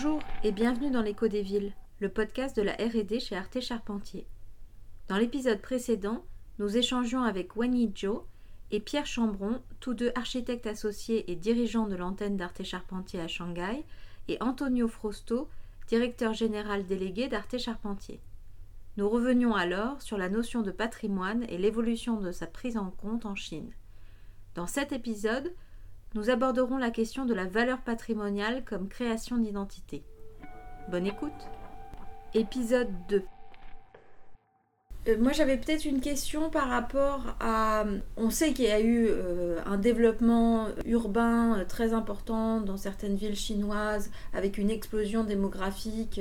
Bonjour et bienvenue dans l'écho des villes, le podcast de la R&D chez Arte Charpentier. Dans l'épisode précédent, nous échangions avec Wany Zhou et Pierre Chambron, tous deux architectes associés et dirigeants de l'antenne d'Arte Charpentier à Shanghai, et Antonio Frosto, directeur général délégué d'Arte Charpentier. Nous revenions alors sur la notion de patrimoine et l'évolution de sa prise en compte en Chine. Dans cet épisode, nous aborderons la question de la valeur patrimoniale comme création d'identité. Bonne écoute Épisode 2 euh, moi, j'avais peut-être une question par rapport à. On sait qu'il y a eu euh, un développement urbain euh, très important dans certaines villes chinoises, avec une explosion démographique.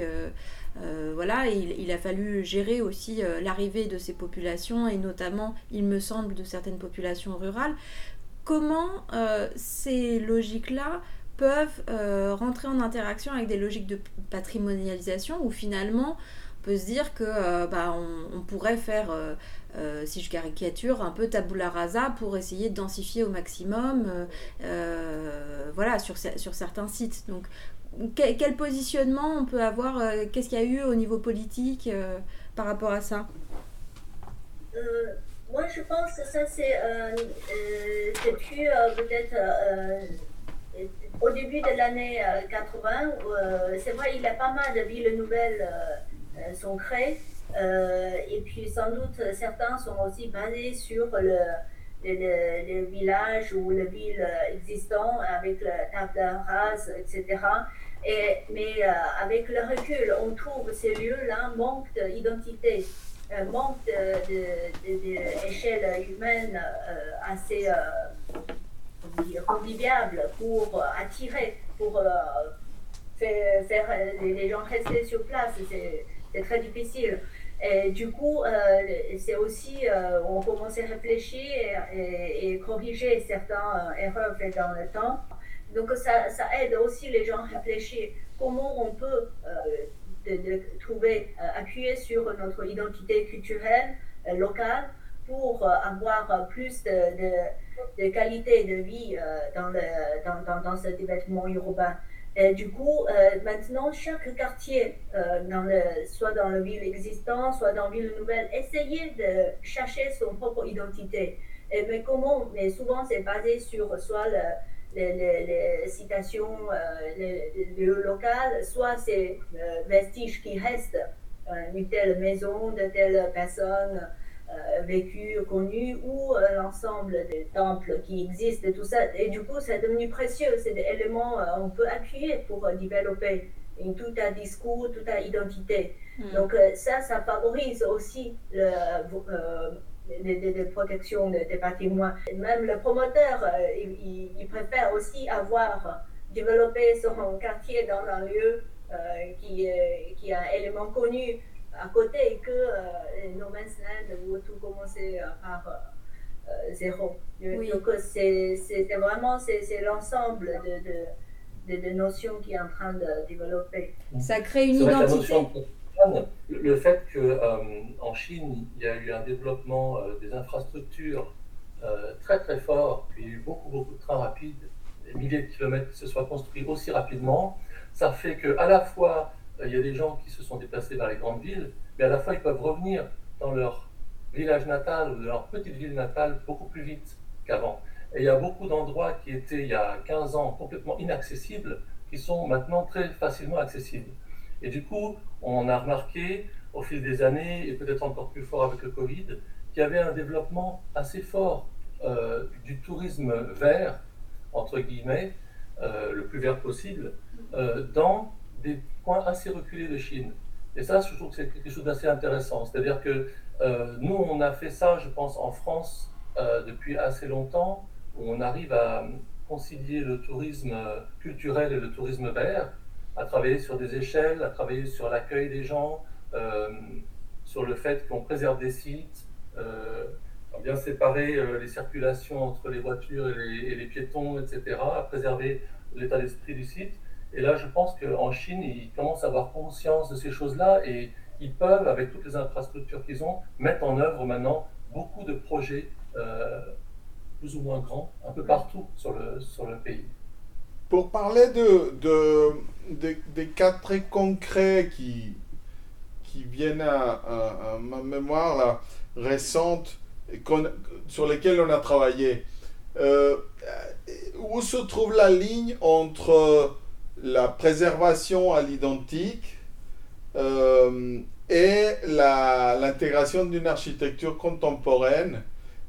voilà, il, il, a fallu gérer aussi l'arrivée de ces populations, et notamment, il me semble, de certaines populations rurales comment euh, ces logiques-là peuvent euh, rentrer en interaction avec des logiques de patrimonialisation où finalement on peut se dire que euh, bah, on, pourrait faire, si je caricature, un peu tabula rasa pour essayer de densifier au maximum voilà, sur, sur certains sites. Donc quel, positionnement on peut avoir Qu'est-ce qu'il y a eu au niveau politique par rapport à ça? Moi, je pense que ça, c'est euh, euh, depuis euh, peut-être au début de l'année 80. c'est vrai, il y a pas mal de villes nouvelles sont créées. et puis, sans doute, certains sont aussi basés sur le, le, village ou les villes existantes avec la table rase, etc. Et, mais avec le recul, on trouve ces lieux-là manquent d'identité manque d'échelle humaine euh, assez euh, conviviable pour attirer, pour euh, faire, les gens rester sur place. C'est très difficile. Et du coup, c'est aussi, on commence à réfléchir et, et, corriger certaines erreurs faites dans le temps. Donc ça, ça, aide aussi les gens à réfléchir comment on peut de, trouver, euh, appuyer sur notre identité culturelle euh, locale pour euh, avoir plus de, qualité de vie dans, le, dans, dans, dans ce développement urbain. Et du coup, maintenant, chaque quartier, dans le, soit dans la ville existante, soit dans la ville nouvelle, essayer de chercher son propre identité. Mais comment Mais souvent, c'est basé sur soit le, les, citations euh, locales, soit c'est euh, vestiges qui restent euh, d'une telle maison, de telle personne euh, vécue, connue, ou l'ensemble des temples qui existent, tout ça. Et du coup, c'est devenu précieux. C'est des éléments qu'on peut appuyer pour développer tout un discours, toute une identité. Hmm. Donc ça, ça favorise aussi le, de, protection des patrimoines. Même le promoteur, euh, il, préfère aussi avoir développé son quartier dans un lieu euh, qui, qui a un élément connu à côté que euh, No Man's Land où tout commencer par zéro. Donc c'est vraiment c'est l'ensemble de, de, de, notions qui est en train de développer. Ça crée une identité le fait qu'en euh, Chine, il y a eu un développement euh, des infrastructures euh, très très fort, puis il y a eu beaucoup beaucoup de trains rapides, des milliers de kilomètres qui se soient construits aussi rapidement, ça fait qu'à la fois, il y a des gens qui se sont déplacés vers les grandes villes, mais à la fois, ils peuvent revenir dans leur village natal ou dans leur petite ville natale beaucoup plus vite qu'avant. Et il y a beaucoup d'endroits qui étaient, il y a 15 ans, complètement inaccessibles, qui sont maintenant très facilement accessibles. Et du coup, on a remarqué au fil des années, et peut-être encore plus fort avec le Covid, qu'il y avait un développement assez fort euh, du tourisme vert, entre guillemets, euh, le plus vert possible, euh, dans des coins assez reculés de Chine. Et ça, je trouve que c'est quelque chose d'assez intéressant. C'est-à-dire que nous, on a fait ça, je pense, en France depuis assez longtemps, où on arrive à concilier le tourisme culturel et le tourisme vert à travailler sur des échelles, à travailler sur l'accueil des gens, euh, sur le fait qu'on préserve des sites, euh, à bien séparer euh, les circulations entre les voitures et les, piétons, etc., à préserver l'état d'esprit du site. Et là, je pense qu'en Chine, ils commencent à avoir conscience de ces choses-là et ils peuvent, avec toutes les infrastructures qu'ils ont, mettre en œuvre maintenant beaucoup de projets plus ou moins grands, un peu partout sur le, sur le pays. Pour parler de, de, des cas très concrets qui, qui viennent à, ma mémoire là, récente, sur lesquels on a travaillé, euh, où se trouve la ligne entre la préservation à l'identique euh, et l'intégration d'une architecture contemporaine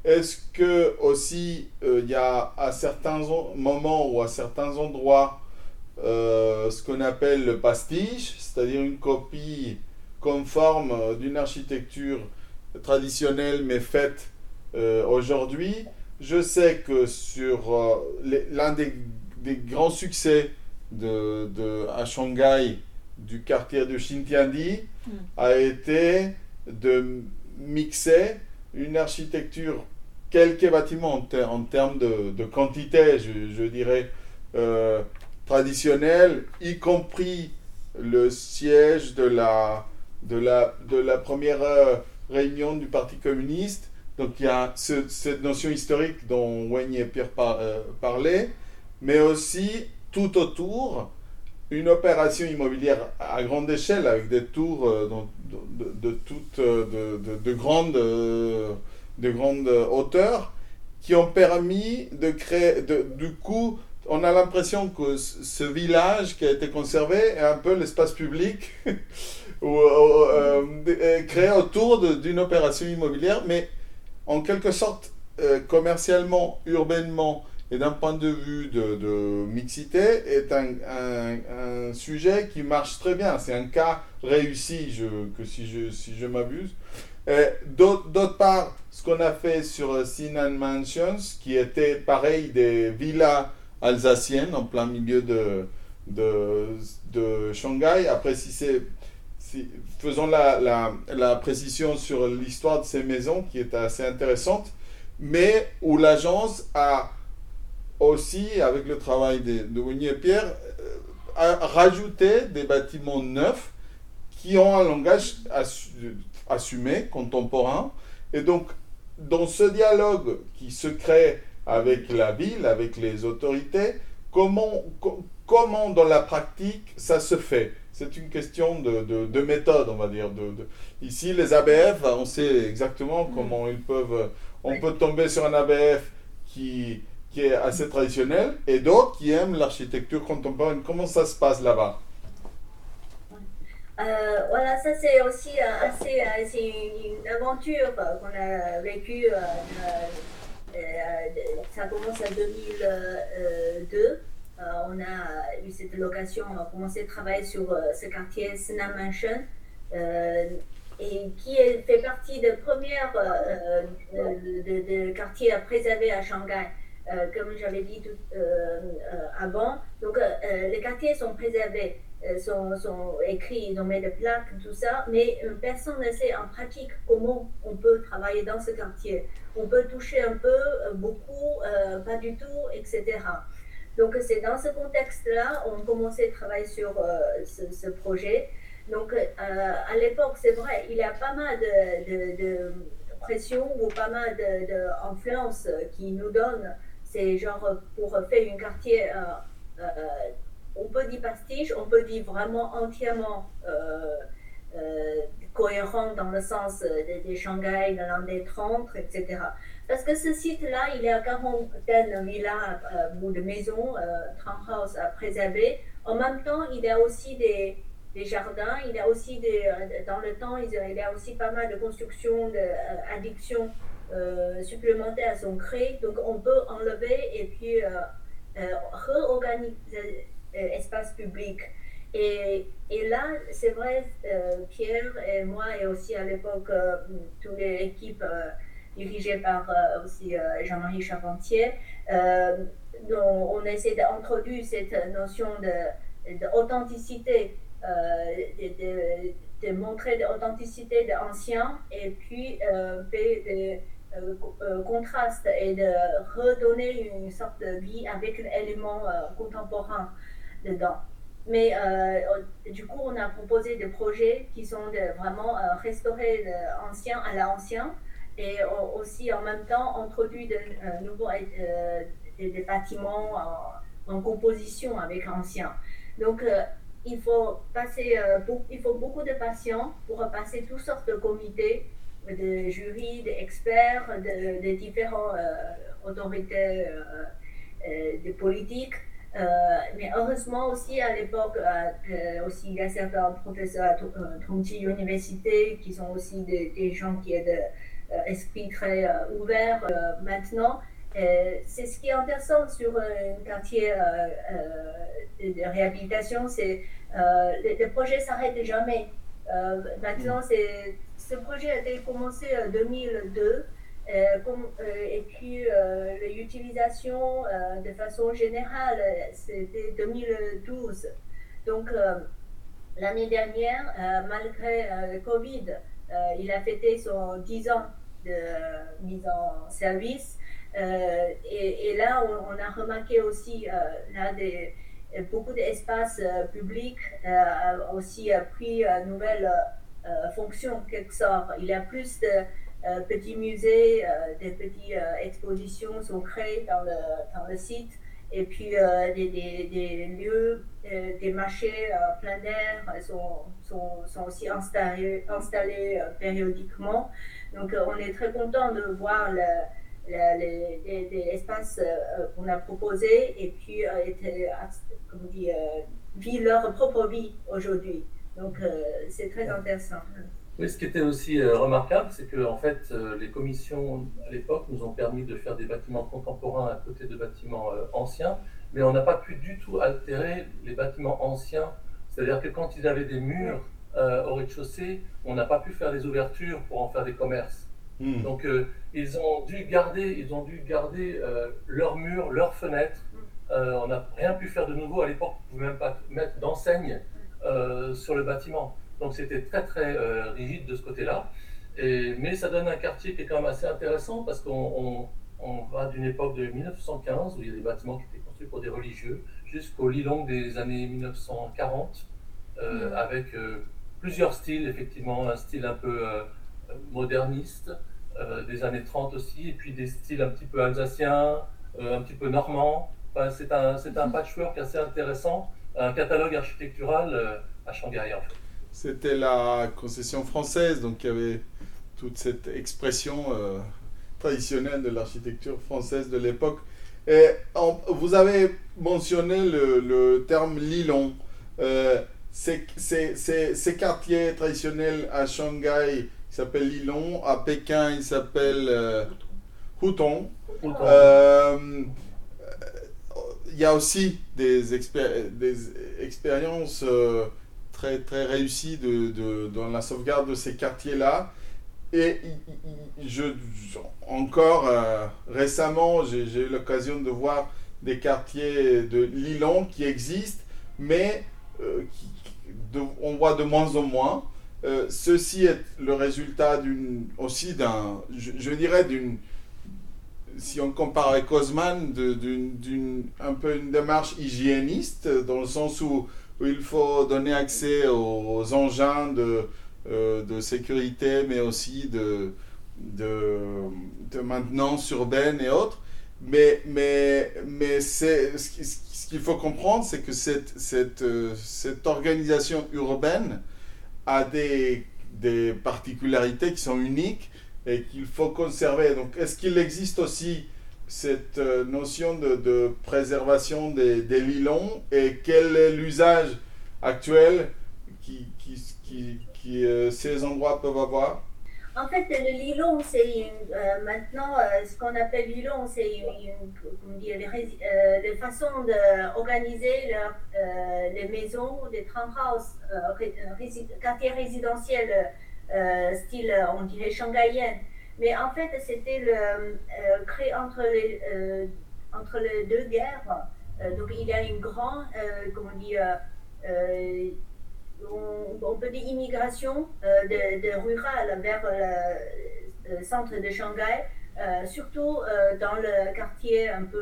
Est-ce que aussi euh, il y a à certains moments ou à certains endroits euh, ce qu'on appelle le pastiche, c'est-à-dire une copie conforme d'une architecture traditionnelle mais faite aujourd'hui? Je sais que sur l'un des, des, grands succès de, de, à Shanghai du quartier de Xintiandi mm. a été de mixer une architecture, quelques bâtiments en, termes de, quantité, je, dirais, euh, traditionnelle, y compris le siège de la, première euh, réunion du Parti communiste. Donc il y a cette notion historique dont Wayne et Pierre euh, parlaient, mais aussi tout autour une opération immobilière à grande échelle avec des tours euh, de, de, toutes euh, de, de, grandes euh, de grandes hauteurs qui ont permis de créer du coup on a l'impression que ce village qui a été conservé est un peu l'espace public créé autour d'une opération immobilière mais en quelque sorte commercialement urbainement et d'un point de vue de, mixité, est un, un, sujet qui marche très bien. C'est un cas réussi, je, que si je, si je m'abuse. D'autre part, ce qu'on a fait sur Sinan Mansions, qui était pareil des villas alsaciennes en plein milieu de, de, de Shanghai. Après, si c'est si, faisons la, la, la, précision sur l'histoire de ces maisons qui est assez intéressante, mais où l'agence a aussi, avec le travail de, de et Pierre, euh, a rajouté des bâtiments neufs qui ont un langage assumé, contemporain. Et donc, dans ce dialogue qui se crée avec la ville, avec les autorités, comment, comment dans la pratique ça se fait? C'est une question de, de, méthode, on va dire. De, Ici, les ABF, on sait exactement mm. comment ils peuvent... On peut tomber sur un ABF qui qui est assez traditionnel, et d'autres qui aiment l'architecture contemporaine. Comment ça se passe là-bas? Euh, voilà, ça c'est aussi assez, euh, une, aventure qu'on a vécue. Euh, ça commence en 2002. on a eu cette location, on a commencé à travailler sur ce quartier Sena Mansion, et qui fait partie des premiers de, quartiers à préserver à Shanghai. Euh, comme j'avais dit euh, euh, avant. Donc, les quartiers sont préservés, sont, écrits, ils ont mis des plaques, tout ça, mais personne ne sait en pratique comment on peut travailler dans ce quartier. On peut toucher un peu, beaucoup, pas du tout, etc. Donc, c'est dans ce contexte-là, on commençait à travailler sur ce, projet. Donc, à l'époque, c'est vrai, il y a pas mal de, de, pression ou pas mal d'influence qui nous donnent c'est genre pour faire un quartier, euh, euh, on peut dire pastiche, on peut dire vraiment entièrement euh, cohérent dans le sens des, Shanghai, de l'année 30, etc. Parce que ce site-là, il y a quarantaine de villas ou de maisons, townhouse à préserver. En même temps, il y a aussi des, des jardins, il a aussi des, dans le temps, il y a aussi pas mal de constructions, d'addictions euh, supplémentaires sont créés. Donc on peut enlever et puis euh, euh, réorganiser l'espace public. Et, et, là, c'est vrai, Pierre et moi, et aussi à l'époque, toute l'équipe dirigée par aussi Jean-Marie Charpentier, on essaie d'introduire cette notion d'authenticité, de, de, montrer l'authenticité de l'ancien et puis de, euh, euh, contraste et de redonner une sorte de vie avec l'élément euh, contemporain dedans. Mais du coup, on a proposé des projets qui sont vraiment restaurer l'ancien à l'ancien et aussi en même temps introduire de nouveaux des, bâtiments en composition avec anciens. Donc, il faut passer, il faut beaucoup de patients pour passer toutes sortes de comités, de jurys, d'experts, de, de différentes autorités de politiques euh, mais heureusement aussi à l'époque, euh, aussi il y a certains professeurs à Tongji Université qui sont aussi des, gens qui ont d'esprit euh, très ouvert maintenant. c'est ce qui est intéressant sur un quartier de réhabilitation, c'est le, le, projet s'arrête jamais. maintenant, c'est, ce projet a été commencé en 2002 euh, euh, et puis euh, l'utilisation de façon générale, c'était 2012. Donc l'année dernière, malgré le Covid, il a fêté son 10 ans de mise en service. Et, là, on, a remarqué aussi là, des, beaucoup d'espaces publics aussi pris une nouvelle fonction quelque sorte. Il y a plus de euh, petits musées, euh, des petites euh, expositions sont créées dans le, dans le site et puis des, des, lieux, des marchés plein d'air sont, sont, aussi installés, périodiquement. Donc on est très content de voir le, les, espaces qu'on a proposés et puis étaient, comme dit, vivent leur propre vie aujourd'hui. Donc c'est très intéressant. Oui, ce qui était aussi euh, remarquable, c'est que en fait, euh, les commissions à l'époque nous ont permis de faire des bâtiments contemporains à côté de bâtiments euh, anciens, mais on n'a pas pu du tout altérer les bâtiments anciens. C'est-à-dire que quand ils avaient des murs au rez-de-chaussée, on n'a pas pu faire des ouvertures pour en faire des commerces. Hmm. Donc ils ont dû garder, ils ont dû garder leurs murs, leurs fenêtres. on n'a rien pu faire de nouveau à l'époque. On ne pouvait même pas mettre d'enseigne sur le bâtiment. Donc c'était très très euh, rigide de ce côté-là. Mais ça donne un quartier qui est quand même assez intéressant parce qu'on va d'une époque de 1915 où il y a des bâtiments qui étaient construits pour des religieux jusqu'au Lilong des années 1940 euh, mm. avec euh, plusieurs styles, effectivement, un style un peu moderniste des années 30 aussi, et puis des styles un petit peu alsaciens, un petit peu normands. Enfin, c'est un, un mm-hmm. patchwork assez intéressant, un catalogue architectural à Shanghai en fait. C'était la concession française, donc il y avait toute cette expression euh, traditionnelle de l'architecture française de l'époque. Et vous avez mentionné le, terme Lilong. Euh, ces, quartiers traditionnels à Shanghai, ils s'appellent Lilong. À Pékin, ils s'appellent euh, Hutong. Euh, il y a aussi des, expériences très, très réussi de, de, dans la sauvegarde de ces quartiers-là. Et je, encore euh, récemment, j'ai eu l'occasion de voir des quartiers de Lilong qui existent, mais euh, on voit de moins en moins. Euh, ceci est le résultat aussi d'un, je, dirais d'une, si on compare avec Osman, d'une un peu une démarche hygiéniste, dans le sens où il faut donner accès aux, engins de, euh, de, sécurité, mais aussi de, de, de, maintenance urbaine et autres. Mais, mais, mais c'est, ce qu'il faut comprendre, c'est que cette, cette, euh, cette organisation urbaine a des, des particularités qui sont uniques et qu'il faut conserver. Donc, est-ce qu'il existe aussi cette euh, notion de, préservation des, des, et quel est l'usage actuel qui, euh, ces endroits peuvent avoir? En fait, le lilon, c'est euh, maintenant ce qu'on appelle lilon, c'est une, façon d'organiser les maisons, les townhouses, quartiers résidentiels, style, on dirait shanghaïen. Mais en fait, c'était le, créé entre les, entre les deux guerres. donc, il y a une grande, comment dire, euh, on, peut dire immigration euh, de, de, vers le, centre de Shanghai, euh, surtout dans le quartier un peu,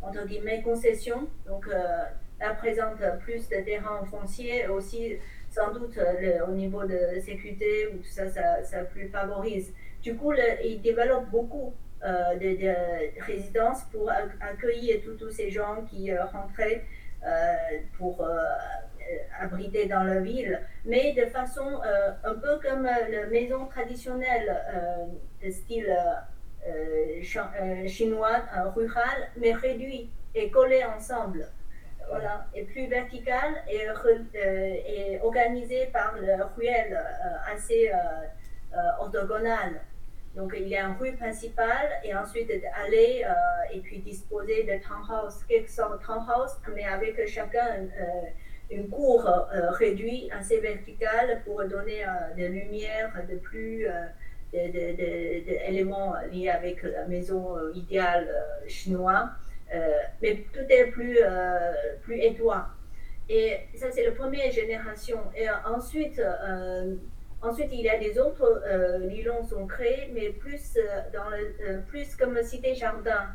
entre guillemets, concession. Donc, elle présente plus de terrains fonciers aussi sans doute au niveau de sécurité ou tout ça, ça, plus favorise. Du coup, il développe beaucoup de, résidences pour accueillir tous ces gens qui rentraient pour abriter dans la ville, mais de façon un peu comme la maison traditionnelle de style chinois rural, mais réduit et collé ensemble voilà, est plus verticale et, euh, organisée par le ruelle euh, assez euh, orthogonale. Donc il y a une rue principale et ensuite allées et puis disposer de townhouse, quelques sortes de townhouse, mais avec chacun une cour réduite, assez verticale pour donner de lumière, de plus d'éléments liés avec la maison idéale chinoise. Euh, mais tout est plus, euh, plus étroit. Et ça, c'est la première génération. Et ensuite, euh, ensuite, il y a des autres nylons sont créés, mais plus, dans le, plus comme cité-jardin,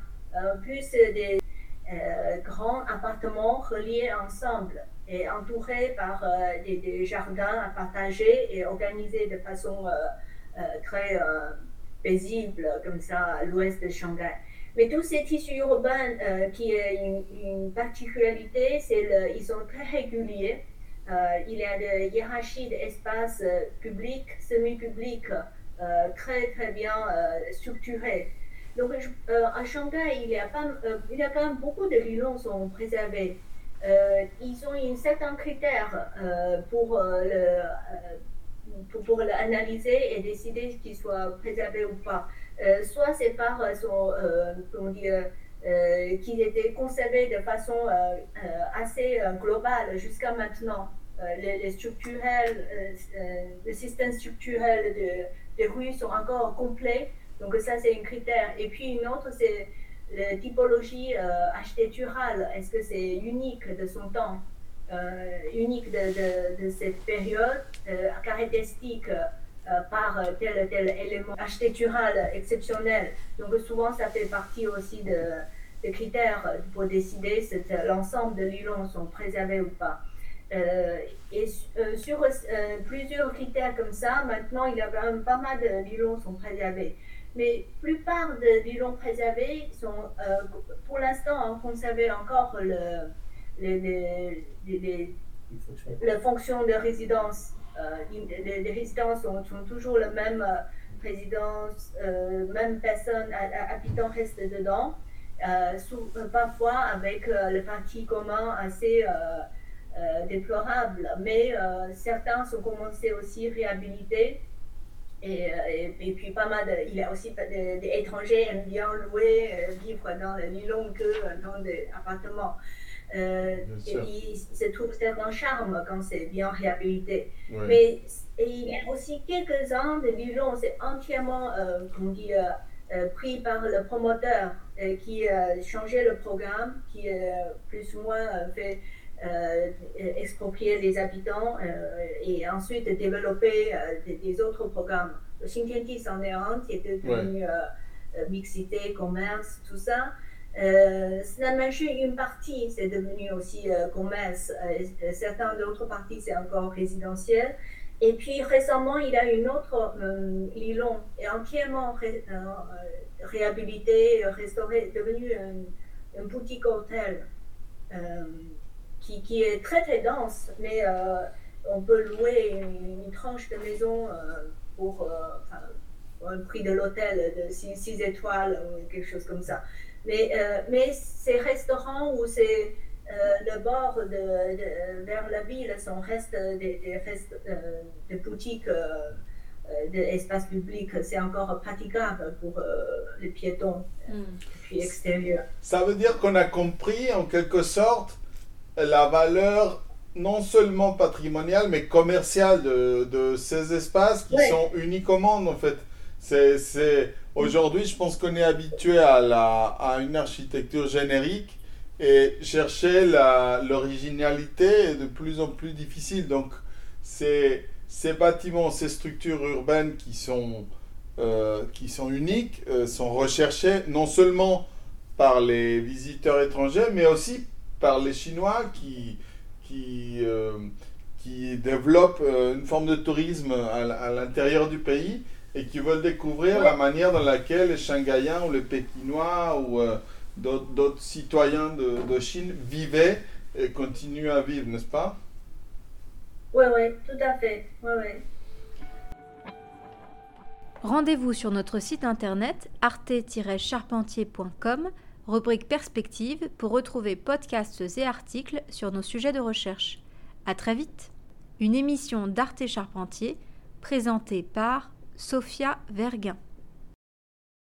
plus des grands appartements reliés ensemble et entourés par des, jardins à partager et organisés de façon très paisible, comme ça, à l'ouest de Shanghai. Mais tous ces tissus urbains euh, qui ont une, particularité, c'est ils sont très réguliers. Euh, il y a des hiérarchies d'espaces euh, publics, semi-publics, très très bien structurées. Donc à Shanghai, il y a pas, il y a quand même beaucoup de vilons sont préservés. ils ont un certain critère pour pour, pour l'analyser et décider qu'ils soient préservés ou pas. Euh, soit c'est par euh, son, euh, comment dire, qu'ils étaient conservés de façon assez globale jusqu'à maintenant. Les, les, structurels, le système structurel de, rues sont encore complets. Donc ça, c'est un critère. Et puis une autre, c'est la typologie architecturale. Est-ce que c'est unique de son temps, unique de, de, de, cette période, caractéristique euh, par tel tel élément architectural exceptionnel. Donc souvent, ça fait partie aussi de, des critères pour décider si l'ensemble de l'îlot sont préservés ou pas. Euh, et euh, sur plusieurs critères comme ça, maintenant, il y a quand même pas mal de l'îlot sont préservés. Mais la plupart de l'îlot préservés sont, pour l'instant, conservé encore le, les, la fonction de résidence euh, les, résidences sont, toujours la même euh, résidence, euh, même personne, habitant reste dedans. parfois avec le parti commun assez déplorable, mais certains sont commencés aussi réhabilités. Et, et, puis pas mal, il y a aussi des, étrangers qui aiment bien louer, vivre dans le Nylon que dans des appartements. Euh, c'est tout un charme quand c'est bien réhabilité. Mais il y a aussi quelques-uns de livres, c'est entièrement euh, dit, euh, euh, pris par le promoteur qui a changé le programme, qui plus ou moins fait exproprier les habitants et ensuite développer des, autres programmes. Le Xintiandi, c'en est un qui est devenu mixité, commerce, tout ça. Euh, Snapmanchu, une partie, c'est devenu aussi euh, commerce. Euh, certains d'autres parties, c'est encore résidentiel. Et puis récemment, il y a une autre euh, Lilon, est entièrement réhabilité, restauré, devenu un, boutique hôtel qui, qui, est très très dense, mais on peut louer une, tranche de maison pour, un prix de l'hôtel de 6 étoiles ou quelque chose comme ça. Mais, euh, mais ces restaurants c'est euh, le bord de, vers la ville sont restent des, des, euh, boutiques d'espace public, c'est encore praticable pour les piétons mm. puis extérieurs. Ça veut dire qu'on a compris en quelque sorte la valeur non seulement patrimoniale mais commerciale de, de ces espaces qui sont uniques au monde en fait. C'est Aujourd'hui, je pense qu'on est habitué à, la, à une architecture générique et chercher l'originalité est de plus en plus difficile. Donc, ces, bâtiments, ces structures urbaines qui sont, euh, qui sont uniques euh, sont recherchés non seulement par les visiteurs étrangers, mais aussi par les Chinois qui, qui, euh, qui développent une forme de tourisme à l'intérieur du pays et qui veulent découvrir la manière dans laquelle les Shanghaïens ou les Pékinois ou euh, d'autres citoyens de, de, Chine vivaient et continuent à vivre, n'est-ce pas? Oui, oui, tout à fait. Ouais, ouais. Rendez-vous sur notre site internet arte-charpentier.com, rubrique perspective, pour retrouver podcasts et articles sur nos sujets de recherche. À très vite Une émission d'Arte Charpentier présentée par Sophia Verguin.